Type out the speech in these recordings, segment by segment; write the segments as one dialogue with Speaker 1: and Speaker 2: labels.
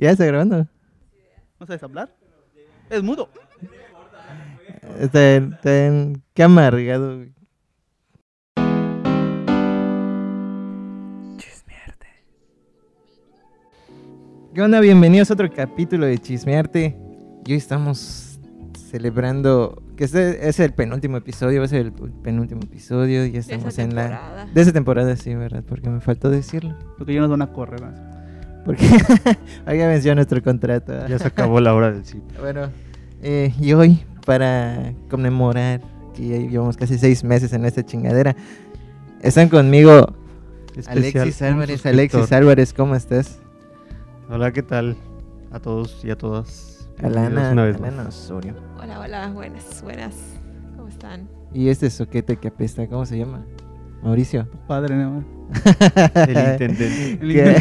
Speaker 1: ¿Ya está grabando?
Speaker 2: ¿No sabes hablar? Es mudo.
Speaker 1: Está en, está en- Qué amargado. Chismearte. ¿Qué onda? Bienvenidos a otro capítulo de Chismearte. Y hoy estamos celebrando que este es el penúltimo episodio, va a ser el penúltimo episodio. Ya estamos en la...
Speaker 3: temporada.
Speaker 1: De esa temporada, sí, ¿verdad? Porque me faltó decirlo.
Speaker 2: Porque ya nos van a correr. ¿no?
Speaker 1: Porque había venció nuestro contrato.
Speaker 4: Ya se acabó la hora del sitio.
Speaker 1: Bueno, eh, y hoy, para conmemorar que ya llevamos casi seis meses en esta chingadera, están conmigo Alexis Álvarez. Alexis Álvarez, ¿cómo estás?
Speaker 4: Hola, ¿qué tal? A todos y a todas.
Speaker 1: Alana,
Speaker 4: Bienvenidos una vez más.
Speaker 1: Alana Osorio.
Speaker 3: Hola, hola, buenas, buenas. ¿Cómo están?
Speaker 1: Y este soquete que apesta, ¿cómo se llama? Mauricio.
Speaker 2: Padre, ¿no?
Speaker 4: El intendente.
Speaker 2: El
Speaker 1: ¿Qué?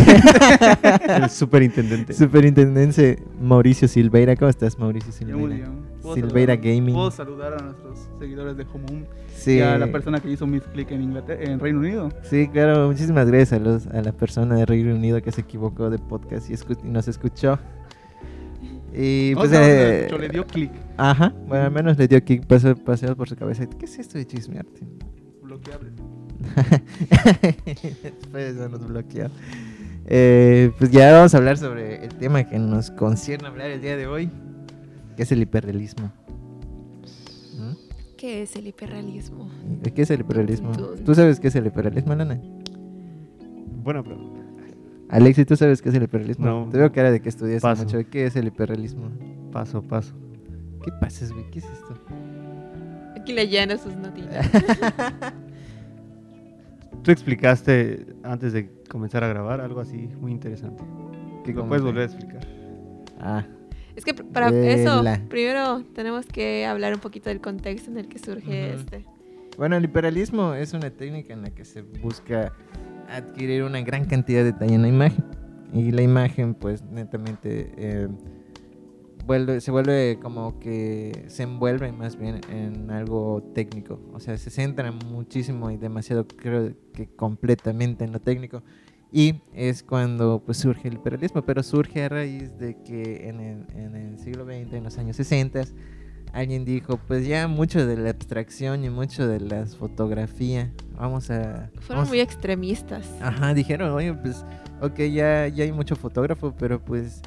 Speaker 4: El superintendente.
Speaker 1: Superintendencia Mauricio Silveira. ¿Cómo estás, Mauricio
Speaker 2: muy
Speaker 1: Silveira?
Speaker 2: bien. ¿Puedo
Speaker 1: Silveira
Speaker 2: saludar-
Speaker 1: Gaming.
Speaker 2: Puedo saludar a nuestros seguidores de Homum
Speaker 1: Sí,
Speaker 2: y a la persona que hizo mis click en Inglaterra, en Reino Unido.
Speaker 1: sí, claro. Muchísimas gracias a, los, a la persona de Reino Unido que se equivocó de podcast y, escu- y nos escuchó. Y pues,
Speaker 2: no,
Speaker 1: eh,
Speaker 2: yo le dio click.
Speaker 1: Ajá, bueno, al menos le dio kick pasó, paseó por su cabeza. ¿Qué es esto de chismearte?
Speaker 2: Bloqueable.
Speaker 1: Después nos bloqueó. Eh, pues ya vamos a hablar sobre el tema que nos concierne hablar el día de hoy, que es el hiperrealismo. ¿Mm?
Speaker 3: ¿Qué es el hiperrealismo?
Speaker 1: ¿Qué es el hiperrealismo? ¿Tú sabes qué es el hiperrealismo, Lana?
Speaker 4: Buena pregunta.
Speaker 1: Alexi, ¿tú sabes qué es el hiperrealismo?
Speaker 4: No.
Speaker 1: Te veo cara de que estudias
Speaker 4: Paso.
Speaker 1: mucho. ¿Qué es el hiperrealismo?
Speaker 4: Paso, paso.
Speaker 1: ¿Qué pasas, güey? ¿Qué es esto?
Speaker 3: Aquí leyendo sus notitas.
Speaker 4: Tú explicaste antes de comenzar a grabar algo así muy interesante.
Speaker 1: ¿Qué
Speaker 4: ¿Lo
Speaker 1: cómo
Speaker 4: puedes volver a explicar?
Speaker 1: Ah,
Speaker 3: es que para eso, primero tenemos que hablar un poquito del contexto en el que surge
Speaker 1: Ujú.
Speaker 3: este.
Speaker 1: Bueno, el hiperrealismo es una técnica en la que se busca adquirir una gran cantidad de detalle en la imagen. Y la imagen, pues, netamente eh, vuelve, se vuelve como que se envuelve más bien en algo técnico. O sea, se centra muchísimo y demasiado, creo que completamente en lo técnico. Y es cuando pues, surge el hiperrealismo, pero surge a raíz de que en el, en el siglo XX, en los años 60, alguien dijo, pues ya mucho de la abstracción y mucho de las fotografías, vamos a...
Speaker 3: Fueron
Speaker 1: vamos-
Speaker 3: muy extremistas.
Speaker 1: Ajá, dijeron, oye, pues, ok, ya, ya hay mucho fotógrafo, pero pues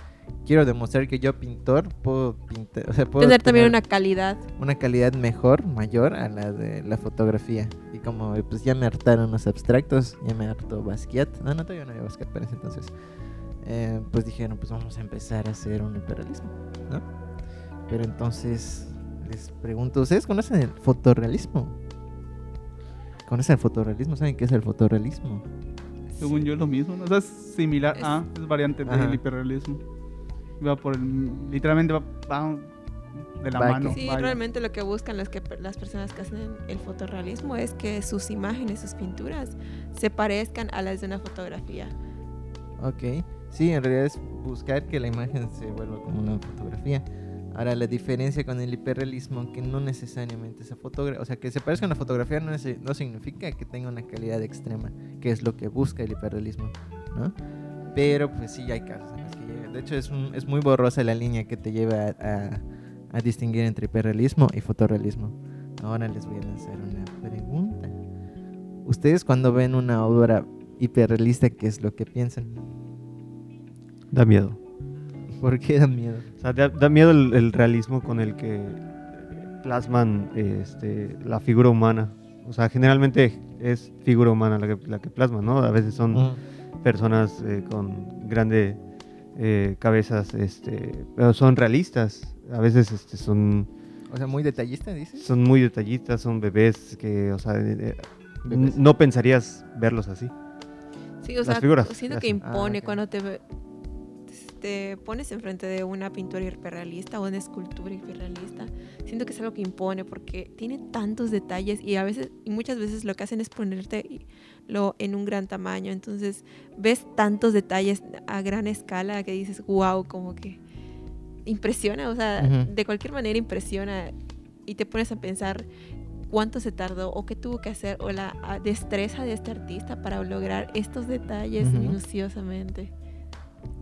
Speaker 1: quiero demostrar que yo pintor puedo pintar, o sea, puedo
Speaker 3: Tener también
Speaker 1: tener
Speaker 3: una calidad.
Speaker 1: una calidad mejor, mayor a la de la fotografía. Y como pues ya me hartaron los abstractos, ya me hartó Basquiat. No, no, todavía no había Basquiat para ese entonces. Eh, pues dijeron, pues vamos a empezar a hacer un hiperrealismo, ¿no? Pero entonces les pregunto, ¿ustedes conocen el fotorrealismo? ¿Conocen el fotorrealismo? ¿Saben qué es el fotorrealismo?
Speaker 2: Según yo es lo mismo. ¿no? O sea, es similar.
Speaker 3: Es-
Speaker 2: Ah, es variante del hiperrealismo. Va por el. Literalmente va, va de la
Speaker 1: Va
Speaker 2: mano.
Speaker 3: Sí,
Speaker 2: vaya.
Speaker 3: realmente lo que buscan las, que, las personas que hacen el fotorrealismo es que sus imágenes, sus pinturas, se parezcan a las de una fotografía.
Speaker 1: Ok, sí, en realidad es buscar que la imagen se vuelva como una fotografía. Ahora, la diferencia con el hiperrealismo, que no necesariamente esa fotografía, o sea, que se parezca a una fotografía no, nece- no significa que tenga una calidad extrema, que es lo que busca el hiperrealismo, ¿no? Pero pues sí hay casos De hecho, es, un- es muy borrosa la línea que te lleva a, a- a distinguir entre hiperrealismo y fotorrealismo. Ahora les voy a lanzar una pregunta. Ustedes cuando ven una obra hiperrealista, ¿qué es lo que piensan?
Speaker 4: Da miedo.
Speaker 1: ¿Por qué da miedo?
Speaker 4: O sea, da, da miedo el, el realismo con el que plasman este, la figura humana. O sea, generalmente es figura humana la que, la que plasman, ¿no? A veces son personas eh, con grandes cabezas, este, pero son realistas. A veces este, son,
Speaker 1: O sea, muy detallista, dices.
Speaker 4: son muy detallistas, son bebés que, o sea, eh, eh,
Speaker 1: Bebés.
Speaker 4: no pensarías verlos así.
Speaker 3: Sí, o
Speaker 4: Las
Speaker 3: sea,
Speaker 4: figuras
Speaker 3: siento que.
Speaker 1: Ah,
Speaker 3: impone
Speaker 1: ok.
Speaker 3: cuando te, ve- te pones enfrente de una pintura hiperrealista o una escultura hiperrealista. Siento que es algo que impone porque tiene tantos detalles y a veces y muchas veces lo que hacen es ponerte y- lo en un gran tamaño. Entonces ves tantos detalles a gran escala que dices, wow, como que impresiona, o sea,
Speaker 1: Ujú.
Speaker 3: de cualquier manera impresiona y te pones a pensar cuánto se tardó o qué tuvo que hacer o la ah, destreza de este artista para lograr estos detalles
Speaker 1: Ujú.
Speaker 3: minuciosamente.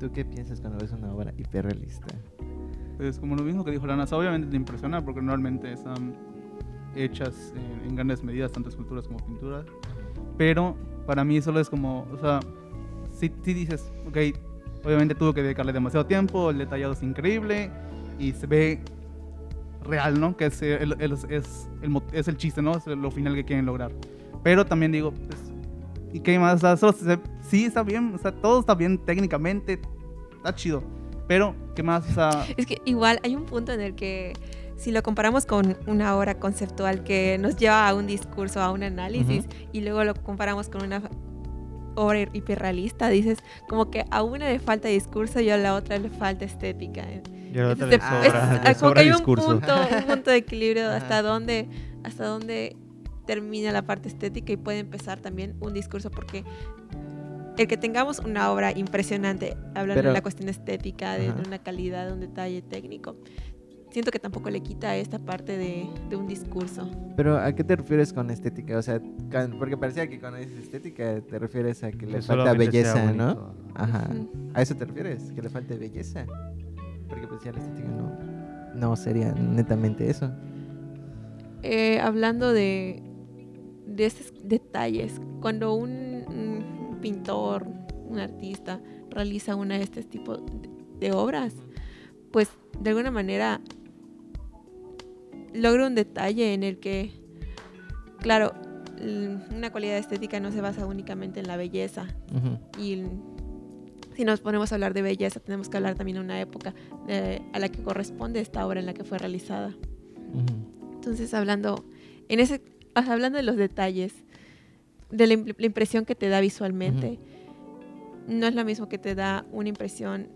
Speaker 1: ¿Tú qué piensas cuando ves una obra hiperrealista?
Speaker 2: Pues como lo mismo que dijo Lana, o sea, obviamente te impresiona porque normalmente están hechas en, en grandes medidas, tanto esculturas como pinturas. Pero para mí solo es como, o sea, si, si dices, ok, obviamente tuvo que dedicarle demasiado tiempo, el detallado es increíble y se ve real, ¿no? Que es el, el- es, el, es el chiste, ¿no? Es lo final que quieren lograr. Pero también digo, pues, ¿y qué más? O sea, solo se- sí, está bien, o sea, todo está bien técnicamente, está chido. Pero, ¿qué más? O sea,
Speaker 3: Es que igual hay un punto en el que si lo comparamos con una obra conceptual que nos lleva a un discurso, a un análisis, y luego lo comparamos con una obra hiperrealista, dices como que a una le falta discurso y a la otra le falta estética.
Speaker 4: Y a la otra le sobra-
Speaker 3: es- como que hay un
Speaker 4: discurso.
Speaker 3: punto, un punto de equilibrio hasta dónde, hasta dónde termina la parte estética y puede empezar también un discurso porque el que tengamos una obra impresionante, hablando
Speaker 1: Pero-
Speaker 3: de la cuestión estética, de, de una calidad, de un detalle técnico, siento que tampoco le quita esta parte de, de un discurso.
Speaker 1: Pero ¿a qué te refieres con estética? O sea, can- porque parecía que cuando dices estética te refieres a que le
Speaker 4: Que
Speaker 1: falta
Speaker 4: solamente sea
Speaker 1: belleza, ¿no? Ajá. ¿A eso te refieres? ¿Que le falte belleza? Porque pues ya la estética no, no sería netamente eso.
Speaker 3: Eh, hablando de, de estos detalles, cuando un, un pintor, un artista realiza una de este tipo de, de obras, pues de alguna manera logra un detalle en el que, claro, una cualidad estética no se basa únicamente en la belleza, y si nos ponemos a hablar de belleza, tenemos que hablar también de una época a la que corresponde esta obra en la que fue realizada. Entonces, hablando, en ese, hablando de los detalles, de la impresión que te da visualmente, no es lo mismo que te da una impresión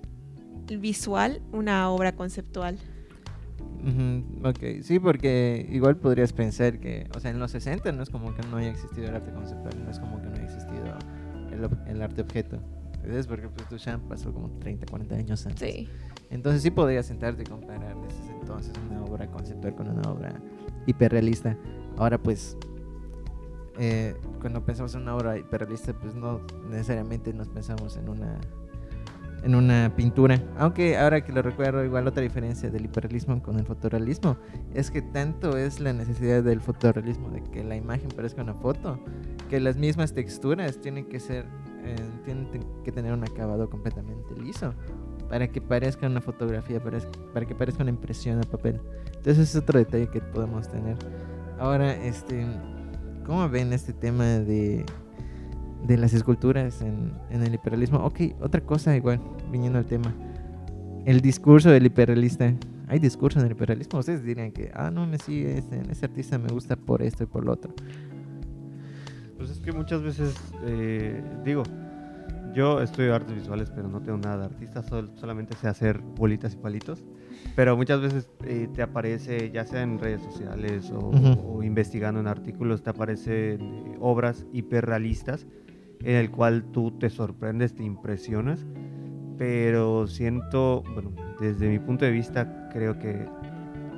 Speaker 3: visual, una obra conceptual.
Speaker 1: Ujú, Ok, sí, porque igual podrías pensar que, o sea, en los 60 no es como que no haya existido el arte conceptual, no es como que no haya existido el, el arte objeto. ¿Ves? Porque pues Duchamp pasó como 30, 40 años antes.
Speaker 3: Sí.
Speaker 1: Entonces sí podrías sentarte y comparar desde ese entonces una obra conceptual con una obra hiperrealista. Ahora pues, eh, cuando pensamos en una obra hiperrealista, pues no necesariamente nos pensamos en una en una pintura. Aunque ahora que lo recuerdo, igual otra diferencia del hiperrealismo con el fotorrealismo es que tanto es la necesidad del fotorrealismo de que la imagen parezca una foto, que las mismas texturas tienen que ser eh, tienen que tener un acabado completamente liso para que parezca una fotografía, parez- para que parezca una impresión a papel. Entonces es otro detalle que podemos tener. Ahora, este, ¿cómo ven este tema de, de las esculturas en, en el hiperrealismo? Ok, otra cosa igual, viniendo al tema. El discurso del hiperrealista. ¿Hay discurso en el hiperrealismo? Ustedes dirían que, ah, no, me sigue, ese, ese artista me gusta por esto y por lo otro.
Speaker 4: Pues es que muchas veces, eh, digo, yo estudio artes visuales, pero no tengo nada de artista, sol- solamente sé hacer bolitas y palitos. Pero muchas veces eh, te aparece, ya sea en redes sociales o,
Speaker 1: Ujú.
Speaker 4: o investigando en artículos, te aparecen eh, obras hiperrealistas en el cual tú te sorprendes, te impresionas. Pero siento, bueno, desde mi punto de vista, creo que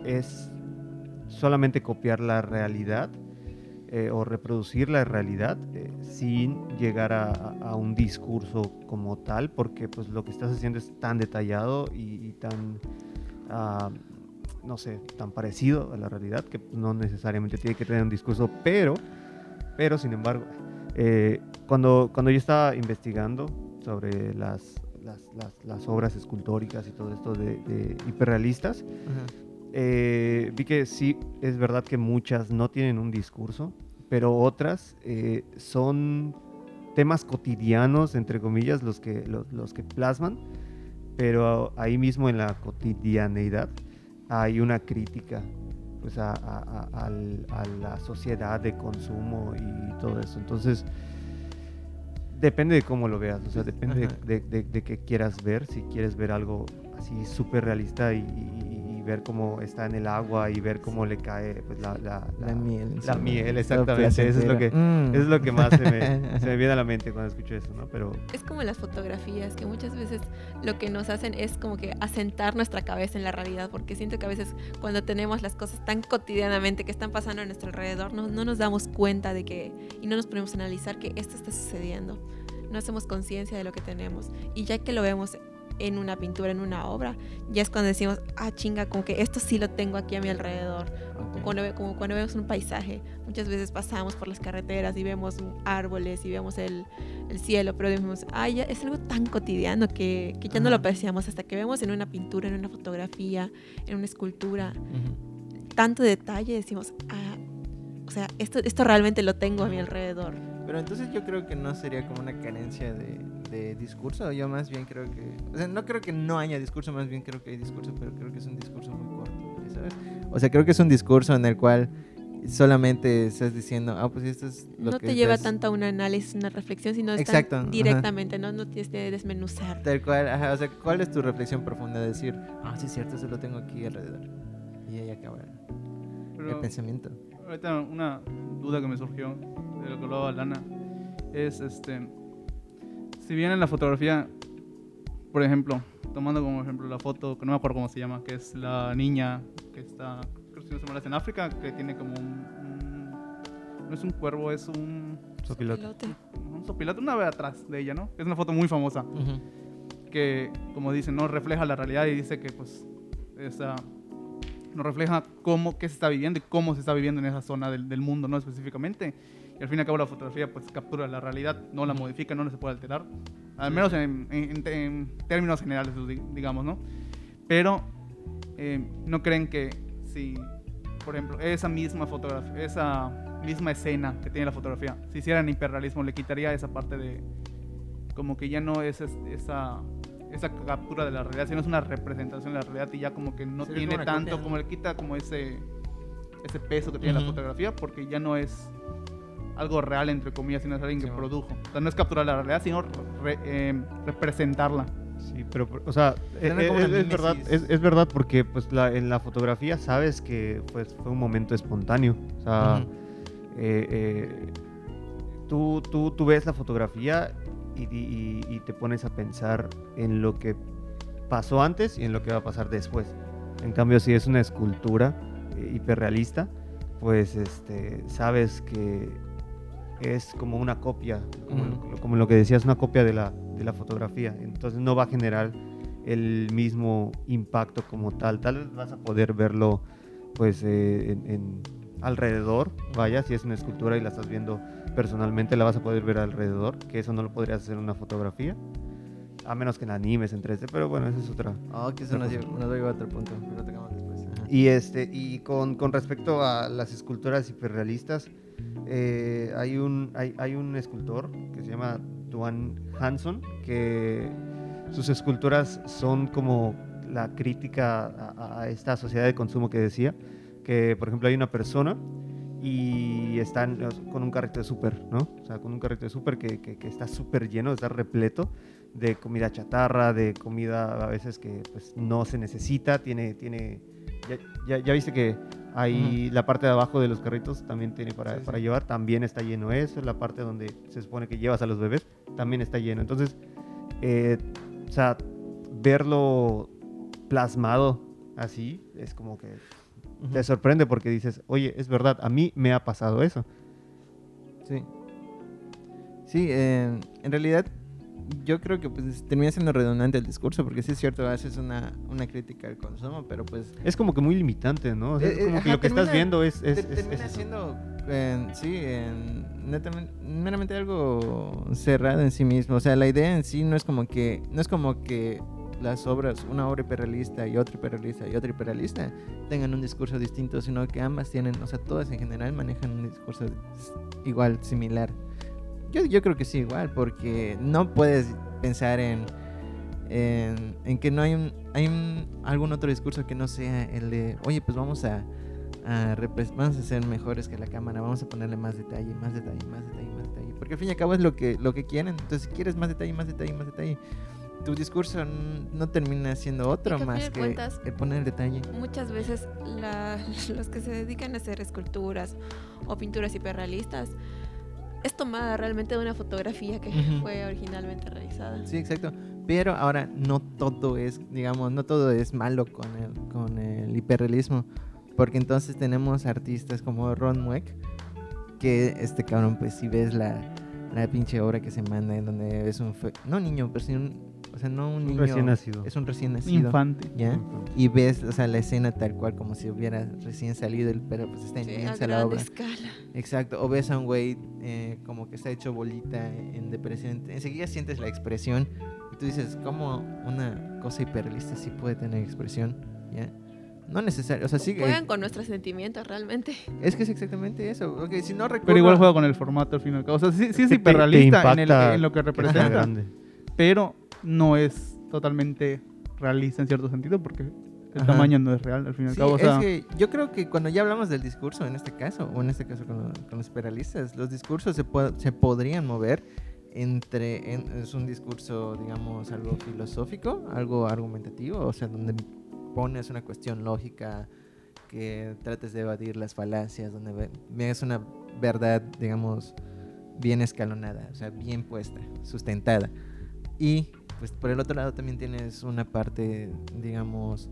Speaker 4: es solamente copiar la realidad eh, o reproducir la realidad eh, sin llegar a, a- un discurso como tal, porque pues lo que estás haciendo es tan detallado y, y tan, ah, no sé, tan parecido a la realidad que pues, no necesariamente tiene que tener un discurso, pero, pero sin embargo, eh, cuando, cuando yo estaba investigando sobre las, las, las- las obras escultóricas y todo esto de, de hiperrealistas, eh, vi que sí, es verdad que muchas no tienen un discurso, pero otras eh, son temas cotidianos, entre comillas, los que, los, los que plasman, pero ahí mismo en la cotidianeidad hay una crítica pues, a, a- a- al- a la sociedad de consumo y todo eso. Entonces, depende de cómo lo veas, o sea, depende de, de- de- de qué quieras ver, si quieres ver algo así súper realista y- y ver cómo está en el agua y ver cómo le cae pues, la, la-
Speaker 1: La,
Speaker 4: la-
Speaker 1: miel.
Speaker 4: la miel, exactamente, eso es lo que-.
Speaker 1: Mm.
Speaker 4: es lo que más se me, se me viene a la mente cuando escucho eso, ¿no? Pero
Speaker 3: Es como las fotografías, que muchas veces lo que nos hacen es como que asentar nuestra cabeza en la realidad, porque siento que a veces cuando tenemos las cosas tan cotidianamente que están pasando a nuestro alrededor, no, no nos damos cuenta de que, y no nos ponemos a analizar que esto está sucediendo. no hacemos conciencia de lo que tenemos. Y ya que lo vemos en una pintura, en una obra, ya es cuando decimos, ah, chinga, como que esto sí lo tengo aquí a mi alrededor. Cuando, como cuando vemos un paisaje, muchas veces pasamos por las carreteras y vemos árboles y vemos el, el cielo, pero decimos, ah, ya es algo tan cotidiano que, que ya no lo apreciamos hasta que vemos en una pintura, en una fotografía, en una escultura, tanto detalle, decimos, ah, o sea, esto, esto realmente lo tengo a mi alrededor.
Speaker 1: Pero entonces yo creo que no sería como una carencia de, de discurso. Yo más bien creo que... O sea, no creo que no haya discurso, más bien creo que hay discurso, pero creo que es un discurso muy corto, ¿sabes? O sea, creo que es un discurso en el cual solamente estás diciendo, ah, pues esto es lo
Speaker 3: no
Speaker 1: que
Speaker 3: te lleva
Speaker 1: estás-
Speaker 3: tanto a un análisis, una reflexión, sino
Speaker 1: Exacto,
Speaker 3: directamente, ¿no? No tienes que desmenuzar.
Speaker 1: Tal cual, ajá, o sea, ¿cuál es tu reflexión profunda? De decir, ah, sí es cierto, eso lo tengo aquí alrededor. Y ahí acaba el
Speaker 2: Pero
Speaker 1: pensamiento.
Speaker 2: Ahorita una duda que me surgió de lo que hablaba Lana es este si bien en la fotografía por ejemplo tomando como ejemplo la foto que no me acuerdo cómo se llama que es la niña que está creo que si no en África que tiene como un, un- no es un cuervo es un
Speaker 4: Sopilote.
Speaker 3: Pilote.
Speaker 2: un sopilote una vez atrás de ella no es una foto muy famosa que, como dicen, no refleja la realidad y dice que, pues, esa, no refleja cómo, qué se está viviendo y cómo se está viviendo en esa zona del, del mundo, ¿no? Específicamente. Y al fin y al cabo la fotografía, pues, captura la realidad, no la modifica, no se puede alterar. Al menos en, en- en términos generales, di- digamos, ¿no? Pero, eh, ¿no creen que si, por ejemplo, esa misma fotografía, esa misma escena que tiene la fotografía, si hicieran hiperrealismo, le quitaría esa parte de, como que ya no es es- esa, esa captura de la realidad, sino es una representación de la realidad y ya como que no tiene
Speaker 1: como
Speaker 2: tanto,
Speaker 1: copia, ¿no?
Speaker 2: como le quita como ese, ese peso que tiene la fotografía, porque ya no es algo real, entre comillas, sino es alguien que
Speaker 1: Sí,
Speaker 2: produjo. O sea, no es capturar la realidad, sino re- eh, representarla.
Speaker 4: Sí, pero, o sea, eh,
Speaker 1: como
Speaker 4: es, verdad, es, es verdad porque pues la, en la fotografía sabes que pues, fue un momento espontáneo. O sea, eh, eh, tú, tú, tú ves la fotografía y, y- y te pones a pensar en lo que pasó antes y en lo que va a pasar después. En cambio, si es una escultura eh, hiperrealista, pues este, sabes que es como una copia, como,
Speaker 1: Ujú.
Speaker 4: como lo que decías, una copia de la, de la fotografía. Entonces no va a generar el mismo impacto como tal. Tal vez vas a poder verlo pues eh, en, en- alrededor, vaya, si es una escultura y la estás viendo personalmente, la vas a poder ver alrededor, que eso no lo podrías hacer en una fotografía, a menos que la animes en 3D, pero bueno, esa es otra.
Speaker 1: Oh, que eso nos lleva, nos lleva a otro punto, pero lo tocamos después. ajá.
Speaker 4: Y, este, y con, con respecto a las esculturas hiperrealistas, eh, hay, un, hay, hay un escultor que se llama Duan Hanson, que sus esculturas son como la crítica a, a esta sociedad de consumo que decía, que por ejemplo hay una persona y están con un carrito de súper, ¿no? O sea, con un carrito de súper que, que- que está súper lleno, está repleto de comida chatarra, de comida a veces que pues, no se necesita, tiene, tiene ya, ya- ya viste que ahí la parte de abajo de los carritos también tiene para,
Speaker 1: Sí, sí.
Speaker 4: para llevar, también está lleno eso, la parte donde se supone que llevas a los bebés también está lleno. Entonces, eh, o sea, verlo plasmado así es como que te sorprende porque dices, oye, es verdad, a mí me ha pasado eso.
Speaker 1: Sí. Sí, eh, en realidad yo creo que pues termina siendo redundante el discurso, porque sí es cierto, haces una, una crítica al consumo, pero pues
Speaker 4: Es como que muy limitante, ¿no? O sea,
Speaker 1: Eh,
Speaker 4: es
Speaker 1: eh,
Speaker 4: como que
Speaker 1: ajá,
Speaker 4: lo que estás viendo es... es-
Speaker 1: te-
Speaker 4: es-
Speaker 1: termina
Speaker 4: es
Speaker 1: siendo, eh, sí, en- netamente, meramente algo cerrado en sí mismo. O sea, la idea en sí no es como que, no es como que las obras, una obra hiperrealista y otra hiperrealista y otra hiperrealista tengan un discurso distinto, sino que ambas tienen, o sea, todas en general manejan un discurso igual, similar. Yo, yo creo que sí, igual, porque no puedes pensar en, en, que no hay, un, hay algún otro discurso que no sea el de, oye, pues vamos a, a vamos a ser mejores que la cámara, vamos a ponerle más detalle, más detalle, más detalle, más detalle. Porque al fin y al cabo es lo que, lo que quieren. Entonces, si quieres más detalle, más detalle, más detalle, tu discurso no termina siendo otro
Speaker 3: que
Speaker 1: más que
Speaker 3: cuentas-
Speaker 1: el poner el detalle.
Speaker 3: Muchas veces la- los que se dedican a hacer esculturas o pinturas hiperrealistas es tomada realmente de una fotografía que fue originalmente realizada.
Speaker 1: Sí, exacto. Pero ahora no todo es, digamos, no todo es malo con el, con el hiperrealismo. Porque entonces tenemos artistas como Ron Mueck, que este cabrón, pues si ves la, la pinche obra que se manda en donde es un... No niño, pero sí un... O sea, no un
Speaker 4: Un
Speaker 1: niño...
Speaker 4: recién nacido.
Speaker 1: Es un recién nacido.
Speaker 2: Infante.
Speaker 1: ¿Ya? Y ves, o sea, la escena tal cual como si hubiera recién salido, el- pero pues está
Speaker 3: Sí, a
Speaker 1: inmensa la
Speaker 3: gran
Speaker 1: obra.
Speaker 3: escala.
Speaker 1: Exacto, o ves a un güey eh, como que está hecho bolita en depresión, enseguida sientes la expresión y tú dices, ¿cómo una cosa hiperrealista sí puede tener expresión? ¿Ya? No necesario, o sea, sí,
Speaker 3: Juegan
Speaker 1: eh,
Speaker 3: con nuestros sentimientos realmente.
Speaker 1: es que es exactamente eso. Ok, si no recuerdo...
Speaker 2: Pero igual juega con el formato al fin y al cabo. O sea, sí, sí
Speaker 4: Es
Speaker 2: hiperrealista en, el-
Speaker 4: impacta
Speaker 2: en lo que representa,
Speaker 4: grande.
Speaker 2: pero no es totalmente realista en cierto sentido porque el
Speaker 1: Ajá.
Speaker 2: tamaño no es real al fin y al
Speaker 1: Sí,
Speaker 2: cabo. O sea,
Speaker 1: es que yo creo que cuando ya hablamos del discurso, en este caso, o en este caso con, lo- con los los discursos se, po- se podrían mover entre, en- es un discurso, digamos, algo filosófico, algo argumentativo, o sea, donde pones una cuestión lógica, que trates de evadir las falacias, donde veas una verdad, digamos, bien escalonada, o sea, bien puesta, sustentada. Y pues por el otro lado también tienes una parte, digamos,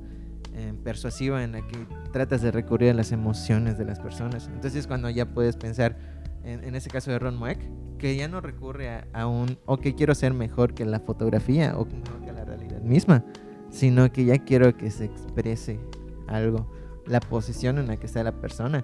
Speaker 1: eh, persuasiva en la que tratas de recurrir a las emociones de las personas. Entonces cuando ya puedes pensar, en, en ese caso de Ron Mueck, que ya no recurre a, a un, ok, quiero ser mejor que la fotografía o mejor que la realidad misma, sino que ya quiero que se exprese algo, la posición en la que está la persona,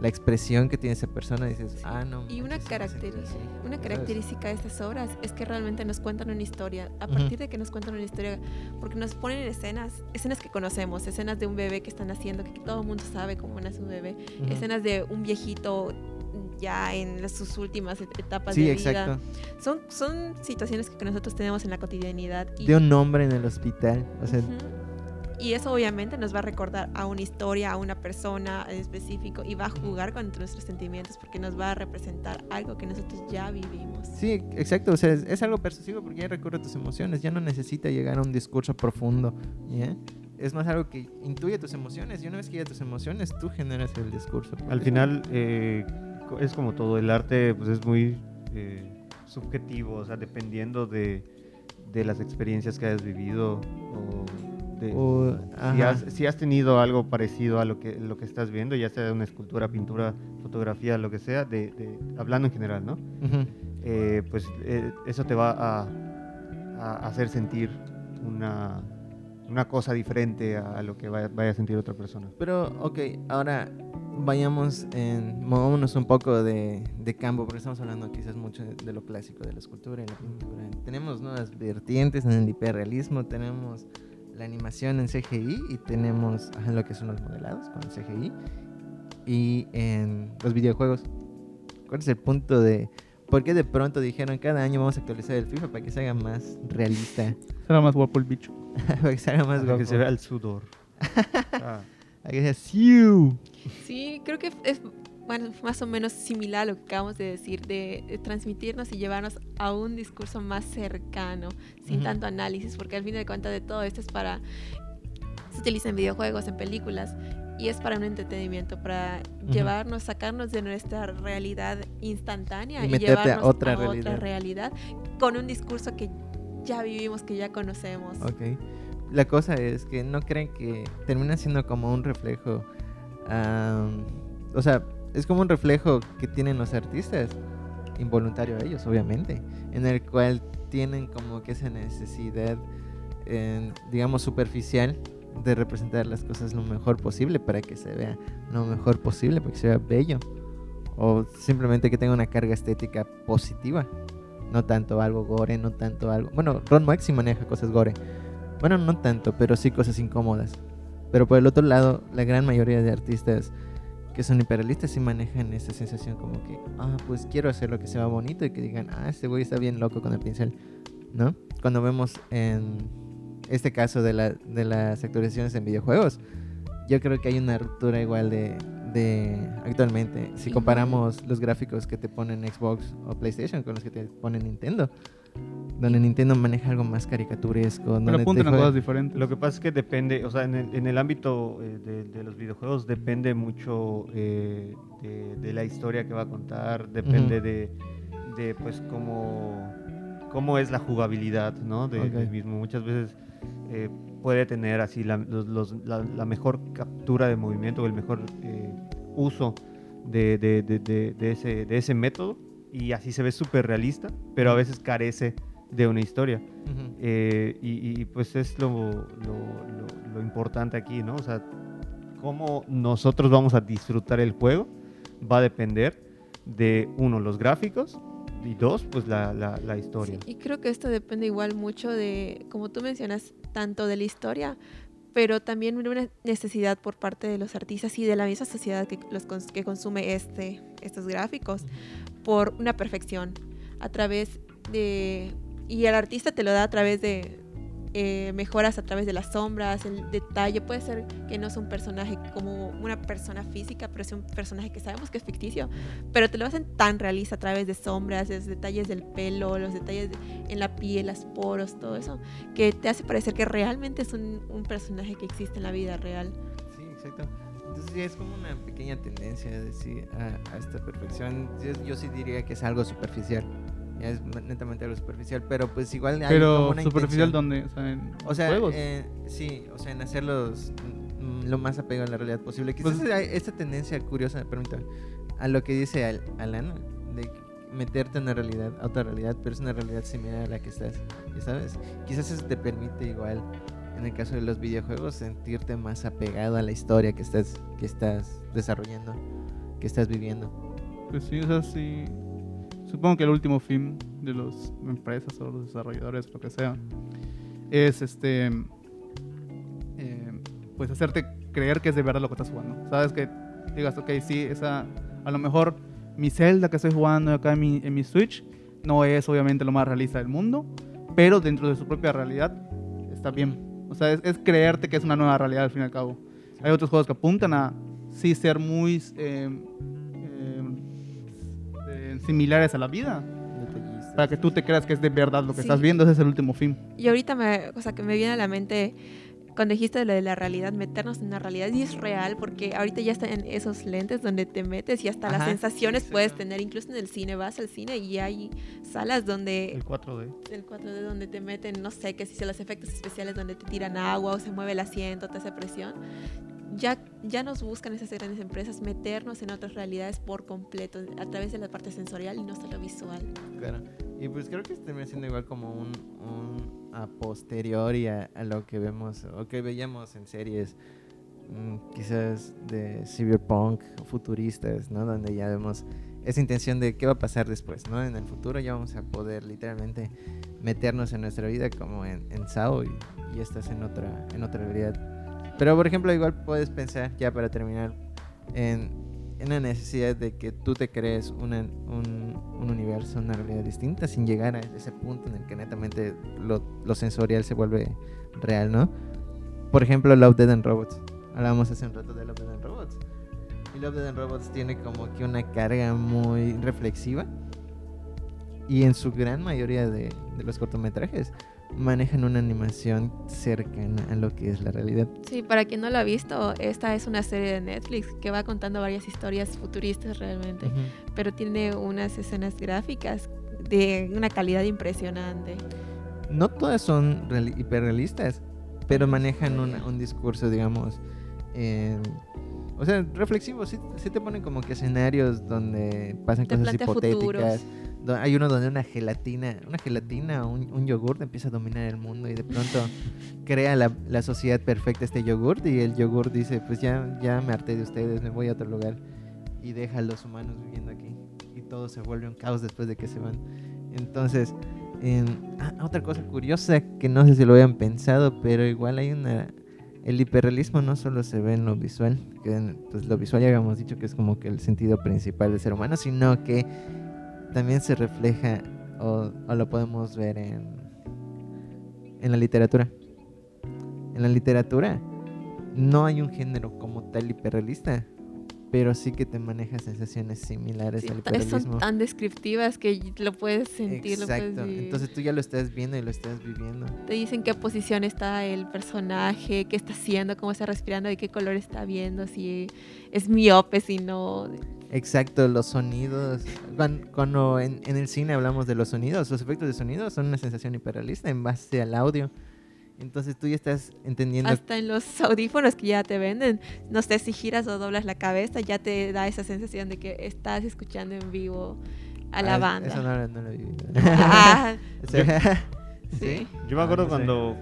Speaker 1: la expresión que tiene esa persona, dices, ah, no.
Speaker 3: Y una, característica,
Speaker 1: así",
Speaker 3: una característica de estas obras es que realmente nos cuentan una historia. A partir de que nos cuentan una historia, porque nos ponen escenas, escenas que conocemos, escenas de un bebé que están naciendo, que todo el mundo sabe cómo nace un bebé, escenas de un viejito ya en las- sus últimas et- etapas
Speaker 1: Sí,
Speaker 3: de
Speaker 1: exacto.
Speaker 3: vida. Son, son situaciones que nosotros tenemos en la cotidianidad. Y,
Speaker 1: De un hombre en el hospital, o sea.
Speaker 3: Y eso obviamente nos va a recordar a una historia, a una persona en específico y va a jugar con nuestros sentimientos porque nos va a representar algo que nosotros ya vivimos.
Speaker 1: Sí, exacto. O sea, es, es algo persuasivo porque ya recurre a tus emociones. Ya no necesita llegar a un discurso profundo. ¿ya? Es más algo que intuye tus emociones. Y una vez que ya tus emociones, tú generas el discurso.
Speaker 4: Al final eh, es como todo, el arte pues es muy eh, subjetivo, o sea, dependiendo de, de las experiencias que hayas vivido o de,
Speaker 1: O-
Speaker 4: si, has, si has tenido algo parecido a lo que, lo que estás viendo, ya sea una escultura, pintura, fotografía, lo que sea, de, de- hablando en general, ¿no?
Speaker 1: Ujú.
Speaker 4: Eh, pues eh, eso te va a, a hacer sentir una, una cosa diferente a, lo que vaya, vaya a sentir otra persona.
Speaker 1: Pero, ok, ahora vayamos en. Movámonos un poco de, de campo, porque estamos hablando quizás mucho de, de lo clásico, de la escultura y la pintura. Tenemos nuevas vertientes en el hiperrealismo, tenemos la animación en CGI y tenemos ajá, lo que son los modelados con CGI. Y en los videojuegos, ¿cuál es el punto de. ¿Por qué de pronto dijeron cada año vamos a actualizar el FIFA para que se haga más realista?
Speaker 2: será más guapo el bicho.
Speaker 1: para que se haga más
Speaker 4: Para que
Speaker 1: guapo.
Speaker 4: se vea el sudor. Ah.
Speaker 1: Que.
Speaker 3: Sí, creo que es bueno, más o menos similar a lo que acabamos de decir, de, de transmitirnos y llevarnos a un discurso más cercano, sin tanto análisis, porque al fin de cuentas de todo esto es para... Se utiliza en videojuegos, en películas, y es para un entretenimiento, para llevarnos, sacarnos de nuestra realidad instantánea
Speaker 1: Y
Speaker 3: y,
Speaker 1: meterte a
Speaker 3: llevarnos
Speaker 1: otra
Speaker 3: a
Speaker 1: realidad.
Speaker 3: otra realidad con un discurso que ya vivimos, que ya conocemos.
Speaker 1: Ok. La cosa es que no creen que termina siendo como un reflejo. am, o sea, es como un reflejo que tienen los artistas, involuntario a ellos, obviamente, en el cual tienen como que esa necesidad, digamos, superficial de representar las cosas lo mejor posible para que se vea lo mejor posible, para que se vea bello. O simplemente que tenga una carga estética positiva. No tanto algo gore, no tanto algo... Bueno, Ron sí maneja cosas gore. Bueno, no tanto, pero sí cosas incómodas. Pero por el otro lado, la gran mayoría de artistas que son hiperrealistas sí manejan esa sensación como que, ah, pues quiero hacer lo que sea bonito y que digan, ah, este güey está bien loco con el pincel, ¿no? Cuando vemos en este caso de, la, de las actualizaciones en videojuegos, yo creo que hay una ruptura igual de, de actualmente. Si comparamos los gráficos que te ponen Xbox o PlayStation con los que te pone Nintendo, donde Nintendo maneja algo más caricaturesco,
Speaker 2: Pero apuntan a cosas diferentes.
Speaker 4: Lo que pasa es que depende, o sea, en el, en el ámbito eh, de, de los videojuegos depende mucho eh, de, de la historia que va a contar, depende de, de, pues cómo, cómo es la jugabilidad, ¿no? De, del mismo. Muchas veces eh, puede tener así la, los- los- la- la mejor captura de movimiento o el mejor eh, uso de, de- de- de- de ese, de ese método y así se ve súper realista, pero a veces carece de una historia.
Speaker 1: Ujú.
Speaker 4: Eh, y, y, pues es lo, lo- lo- lo importante aquí, ¿no? O sea, cómo nosotros vamos a disfrutar el juego va a depender de, uno, los gráficos y dos, pues la, la- la historia.
Speaker 3: Sí, y creo que esto depende igual mucho de, como tú mencionas, tanto de la historia, pero también de una necesidad por parte de los artistas y de la misma sociedad que, los cons- que consume este, estos gráficos por una perfección a través de... Y el artista te lo da a través de eh, mejoras a través de las sombras, el detalle. Puede ser que no es un personaje como una persona física, pero es un personaje que sabemos que es ficticio. Pero te lo hacen tan realista a través de sombras, los detalles del pelo, los detalles de- en la piel, los poros, todo eso, que te hace parecer que realmente es un personaje que existe en la vida real.
Speaker 1: Exacto. Entonces ya es como una pequeña tendencia de sí, a, a esta perfección. Yo, yo sí diría que es algo superficial. Ya es netamente algo superficial, pero pues igual hay como
Speaker 2: Pero
Speaker 1: una
Speaker 2: superficial donde, o sea, en
Speaker 1: O sea,
Speaker 2: juegos.
Speaker 1: eh, sí, o sea, en hacerlos mm, lo más apegado a la realidad posible. Quizás
Speaker 2: Pues-
Speaker 1: hay esta tendencia curiosa, permítame, a lo que dice Al- Alana, de meterte en una realidad, a otra realidad, pero es una realidad similar a la que estás, ya sabes. Quizás eso te permite igual, en el caso de los videojuegos, sentirte más apegado a la historia que estás, que estás desarrollando, que estás viviendo.
Speaker 2: Pues sí, o sea, sí. Supongo que el último fin de las empresas o los desarrolladores, lo que sea, es este. eh, pues hacerte creer que es de verdad lo que estás jugando. Sabes que digas, ok, sí, esa. A lo mejor mi Zelda que estoy jugando acá en mi, en mi Switch no es obviamente lo más realista del mundo, pero dentro de su propia realidad está bien. O sea, es, es creerte que es una nueva realidad al fin y al cabo. Hay otros juegos que apuntan a sí ser muy eh, eh, eh, similares a la vida. Para que tú te creas que es de verdad lo que
Speaker 3: Sí.
Speaker 2: estás viendo, ese es el último fin.
Speaker 3: Y ahorita me, o sea, que me viene a la mente cuando dijiste lo de la realidad, meternos en una realidad y es real porque ahorita ya está en esos lentes donde te metes y hasta las
Speaker 1: Ajá,
Speaker 3: sensaciones
Speaker 1: sí,
Speaker 3: puedes tener, incluso en el cine, vas al cine y hay salas donde
Speaker 4: El 4D.
Speaker 3: el 4D donde te meten, no sé, que si son los efectos especiales donde te tiran agua o se mueve el asiento, te hace presión. Ya, ya nos buscan esas grandes empresas meternos en otras realidades por completo, a través de la parte sensorial y no solo visual.
Speaker 1: Claro. Y pues creo que termina siendo igual como un, un a posteriori a, a lo que vemos o que veíamos en series mm, quizás de cyberpunk futuristas, ¿no? Donde ya vemos esa intención de qué va a pasar después, ¿no? En el futuro ya vamos a poder literalmente meternos en nuestra vida como en, en SAO y, y estás en otra, en otra realidad. Pero por ejemplo, igual puedes pensar, ya para terminar, en, en la necesidad de que tú te crees una- un, un universo, una realidad distinta, sin llegar a ese punto en el que netamente lo, lo sensorial se vuelve real, ¿no? Por ejemplo, Love, Dead and Robots. Hablábamos hace un rato de Love, Dead and Robots. Y Love, Dead and Robots tiene como que una carga muy reflexiva. Y en su gran mayoría de, de los cortometrajes manejan una animación cercana a lo que es la realidad.
Speaker 3: Sí, para quien no lo ha visto, esta es una serie de Netflix que va contando varias historias futuristas realmente,
Speaker 1: Ujú.
Speaker 3: pero tiene unas escenas gráficas de una calidad impresionante.
Speaker 1: no todas son reali- hiperrealistas, pero manejan un, un discurso, digamos, eh, o sea, reflexivo. Sí, sí te ponen como que escenarios donde pasan
Speaker 3: Te
Speaker 1: cosas hipotéticas.
Speaker 3: futuros.
Speaker 1: Hay uno donde una gelatina, una gelatina, un, un yogurt empieza a dominar el mundo y de pronto crea la, la sociedad perfecta este yogurt y el yogurt dice, pues ya, ya me harté de ustedes, me voy a otro lugar y deja a los humanos viviendo aquí y todo se vuelve un caos después de que se van. Entonces, en- ah, otra cosa curiosa que no sé si lo habían pensado, pero igual hay una... El hiperrealismo no solo se ve en lo visual, que pues lo visual ya habíamos dicho que es como que el sentido principal del ser humano, sino que también se refleja o, o lo podemos ver en, en la literatura. En la literatura no hay un género como tal hiperrealista, pero sí que te maneja sensaciones similares
Speaker 3: Sí,
Speaker 1: al
Speaker 3: ta- son
Speaker 1: hiperrealismo.
Speaker 3: tan descriptivas que lo puedes sentir, lo puedes
Speaker 1: Exacto.
Speaker 3: vivir.
Speaker 1: Entonces tú ya lo estás viendo y lo estás viviendo.
Speaker 3: Te dicen qué posición está el personaje, qué está haciendo, cómo está respirando, de qué color está viendo, si es miope, si no.
Speaker 1: Exacto, los sonidos. Cuan- Cuando en, en el cine hablamos de los sonidos, los efectos de sonido son una sensación hiperrealista en base al audio. Entonces tú ya estás entendiendo.
Speaker 3: Hasta en los audífonos que ya te venden, no sé si giras o doblas la cabeza, ya te da esa sensación de que estás escuchando en vivo a la
Speaker 1: Ah,
Speaker 3: banda.
Speaker 1: Eso no, lo- no lo vi.
Speaker 3: Ah,
Speaker 1: O sea,
Speaker 3: sí.
Speaker 4: Yo me
Speaker 1: Ah,
Speaker 4: acuerdo
Speaker 1: no sé.
Speaker 4: cuando,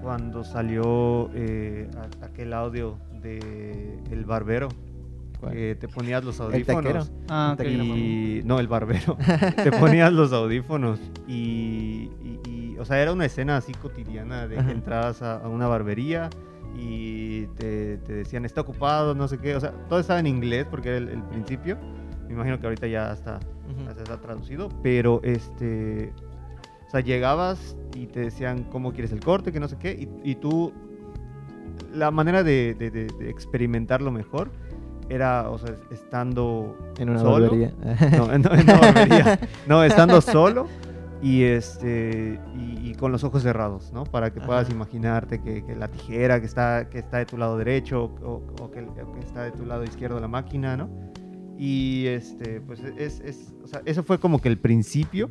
Speaker 4: cuando salió eh, aquel audio de El Barbero,
Speaker 1: ¿Cuál?
Speaker 4: que te ponías los
Speaker 1: El
Speaker 4: audífonos.
Speaker 2: Ah, ok.
Speaker 4: y no, el barbero. te ponías los audífonos y, y- y, o sea, era una escena así cotidiana de que entrabas a, a una barbería y te, te decían está ocupado, no sé qué, o sea, todo estaba en inglés porque era el, el principio. Me imagino que ahorita ya está, ya está traducido, pero este, o sea, llegabas y te decían cómo quieres el corte, que no sé qué, y, y tú, la manera de, de- de- de experimentarlo mejor era, o sea, estando
Speaker 1: En una
Speaker 4: solo,
Speaker 1: barbería.
Speaker 4: no, no, en una barbería. No, estando solo y este y, y con los ojos cerrados, ¿no? Para que puedas
Speaker 1: Ajá.
Speaker 4: imaginarte que, que la tijera que está, que está de tu lado derecho o, o que, o que está de tu lado izquierdo la máquina, ¿no? Y este, pues es, es- o sea, eso fue como que el principio,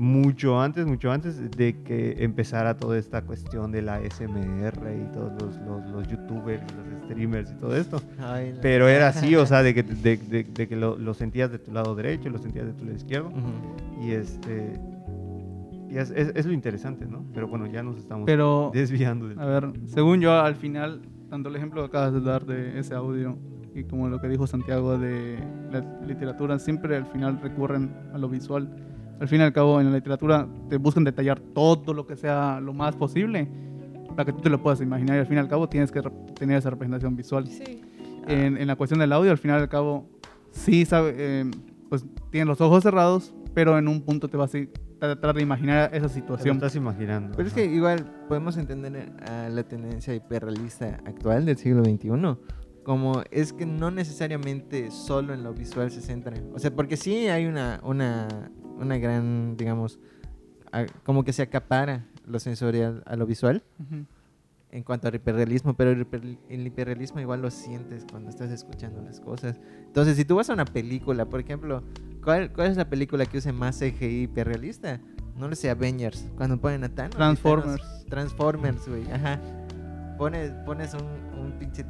Speaker 4: mucho antes, mucho antes de que empezara toda esta cuestión de la SMR y todos los, los, los youtubers, los streamers y todo esto.
Speaker 1: Ay,
Speaker 4: Pero era así, o sea, de que, de, de- de que lo, lo sentías de tu lado derecho, lo sentías de tu lado izquierdo. Y este. Y es, es- es lo interesante, ¿no? Pero bueno, ya nos estamos
Speaker 2: Pero,
Speaker 4: desviando del
Speaker 2: a ver, según yo, al final, tanto el ejemplo que acabas de dar de ese audio y como lo que dijo Santiago de la literatura, siempre al final recurren a lo visual. Al fin y al cabo, en la literatura te buscan detallar todo lo que sea lo más posible para que tú te lo puedas imaginar y al fin y al cabo tienes que tener esa representación visual.
Speaker 3: Sí.
Speaker 2: En, en la cuestión del audio, al final y al cabo, sí sabe, eh, pues tienes los ojos cerrados, pero en un punto te vas a tratar de imaginar esa
Speaker 4: Te lo
Speaker 2: situación.
Speaker 4: estás imaginando.
Speaker 1: Pero es que igual podemos entender a la tendencia hiperrealista actual del siglo XXI como es que no necesariamente solo en lo visual se centra. O sea, porque sí hay una, una, una gran, digamos, a- como que se acapara lo sensorial a lo visual
Speaker 2: Ujú.
Speaker 1: en cuanto al hiperrealismo, pero el, hiper- el hiperrealismo igual lo sientes cuando estás escuchando las cosas. Entonces, si tú vas a una película, por ejemplo, ¿cuál, cuál es la película que use más CGI hiperrealista? No lo sé, Avengers, cuando ponen a Thanos.
Speaker 2: Transformers.
Speaker 1: Thanos- Transformers, güey, ajá. Pones, pones un, un pinche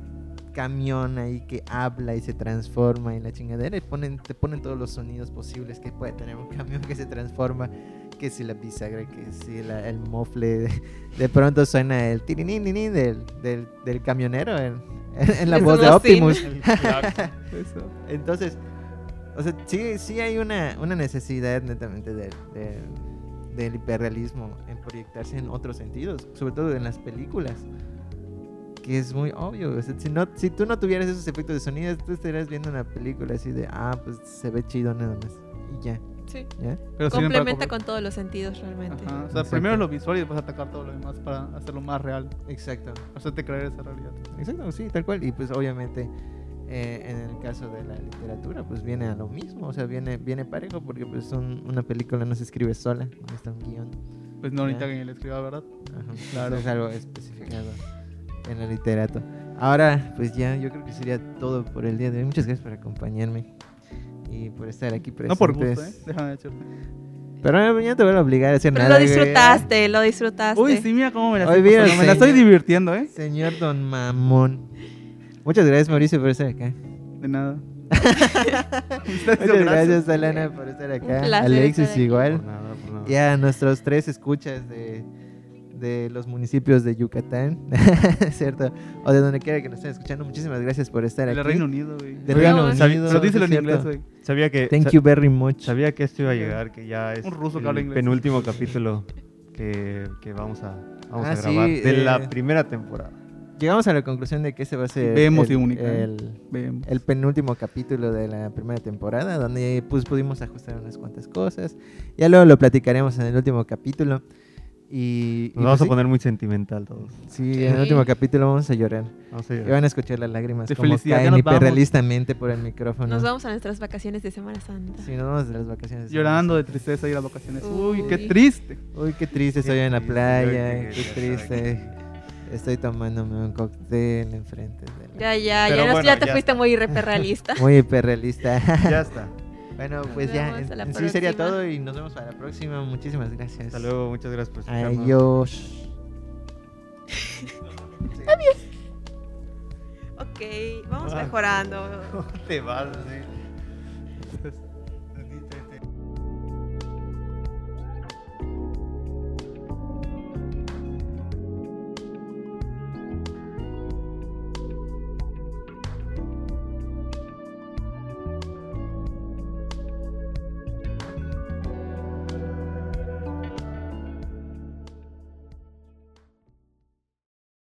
Speaker 1: camión ahí que habla y se transforma y la chingadera y ponen, te ponen todos los sonidos posibles que puede tener un camión que se transforma que si la bisagra, que si la- el mofle, de, de pronto suena el tirinini del, del, del camionero en, en la
Speaker 3: Es
Speaker 1: voz de. Optimus.
Speaker 2: Eso.
Speaker 1: Entonces, o sea, sí, sí hay una, una necesidad netamente del, del- del hiperrealismo en proyectarse en otros sentidos, sobre todo en las películas, que es muy obvio. o sea, si, no, si tú no tuvieras esos efectos de sonido, tú estarías viendo una película así de, ah, pues se ve chido nada más. Y ya,
Speaker 3: Sí.
Speaker 1: ¿ya?
Speaker 2: Pero
Speaker 3: Complementa con todos los sentidos realmente.
Speaker 2: Ajá, O sea,
Speaker 1: Exacto.
Speaker 2: primero lo visual y después atacar todo lo demás para hacerlo más real.
Speaker 1: Exacto.
Speaker 2: Hacerte creer esa realidad.
Speaker 1: Exacto, sí, tal cual. Y pues obviamente eh, en el caso de la literatura, pues viene a lo mismo. O sea, viene, viene parejo porque pues un- una película no se escribe sola, necesita un guion.
Speaker 2: Pues no necesita que le escriba, ¿verdad?
Speaker 1: Ajá,
Speaker 2: Claro.
Speaker 1: Es algo especificado en el literato. Ahora, pues ya, yo creo que sería todo por el día de hoy. Muchas gracias por acompañarme y por estar aquí presentes.
Speaker 2: No por gusto, ¿eh? Déjame decirte.
Speaker 1: Pero ya no te voy a obligar a hacer
Speaker 3: Pero
Speaker 1: nada.
Speaker 3: lo
Speaker 1: güey.
Speaker 3: disfrutaste, lo disfrutaste.
Speaker 2: Uy, sí, mira cómo me la
Speaker 1: Hoy
Speaker 2: estoy, me la estoy divirtiendo, ¿eh?
Speaker 1: Señor Don Mamón. Muchas gracias, Mauricio, por estar acá.
Speaker 2: De nada.
Speaker 1: Muchas gracias, Alana, por estar acá.
Speaker 3: placer
Speaker 1: Alexis,
Speaker 3: estar
Speaker 1: igual.
Speaker 4: Por nada, por nada.
Speaker 1: Y a nuestros tres escuchas de, de los municipios de Yucatán, ¿cierto? O de donde quiera que nos estén escuchando. Muchísimas gracias por estar
Speaker 2: Del
Speaker 1: aquí.
Speaker 2: Reino Unido, güey.
Speaker 1: De
Speaker 3: Oigan,
Speaker 1: Reino
Speaker 3: ¿sabí-
Speaker 1: Unido.
Speaker 2: Pero díselo en
Speaker 1: ¿es cierto?
Speaker 2: inglés, güey.
Speaker 4: Sabía que,
Speaker 1: Thank you very much.
Speaker 4: sabía que esto iba a llegar, que ya es
Speaker 2: Un ruso
Speaker 4: el penúltimo capítulo que, que vamos a, vamos
Speaker 1: Ah,
Speaker 4: a
Speaker 1: sí,
Speaker 4: grabar de
Speaker 1: eh,
Speaker 4: la primera temporada.
Speaker 1: Llegamos a la conclusión de que ese va a ser
Speaker 2: Vemos
Speaker 1: el,
Speaker 2: y única, ¿eh?
Speaker 1: el,
Speaker 2: Vemos.
Speaker 1: el penúltimo capítulo de la primera temporada, donde pues pudimos ajustar unas cuantas cosas. Ya luego lo platicaremos en el último capítulo. Y,
Speaker 4: Nos
Speaker 1: y,
Speaker 4: vamos
Speaker 1: pues,
Speaker 4: a poner muy sentimental todos.
Speaker 1: sí, sí, en el último capítulo vamos a llorar.
Speaker 4: Vamos a
Speaker 1: Y van a escuchar las lágrimas
Speaker 2: De
Speaker 1: como caen hiperrealistamente por el micrófono.
Speaker 3: Nos vamos a nuestras vacaciones de Semana Santa.
Speaker 1: Sí, nos vamos de las vacaciones.
Speaker 2: Llorando de tristeza ir a vacaciones. Uy, qué triste.
Speaker 1: Uy, qué triste estoy en la playa, qué triste. Estoy tomándome un cóctel enfrente de la...
Speaker 3: Ya, ya, ya, nos-
Speaker 4: bueno,
Speaker 3: ya te
Speaker 4: ya
Speaker 3: fuiste
Speaker 4: está.
Speaker 3: muy hiperrealista.
Speaker 1: Muy hiperrealista.
Speaker 4: Ya está.
Speaker 1: Bueno,
Speaker 3: Nos
Speaker 1: pues ya, en sí sería todo y nos vemos para la próxima. Muchísimas gracias.
Speaker 4: Hasta luego, muchas gracias por escucharnos.
Speaker 1: Adiós.
Speaker 3: ok, vamos
Speaker 4: Ah.
Speaker 3: mejorando.
Speaker 4: Te vas así.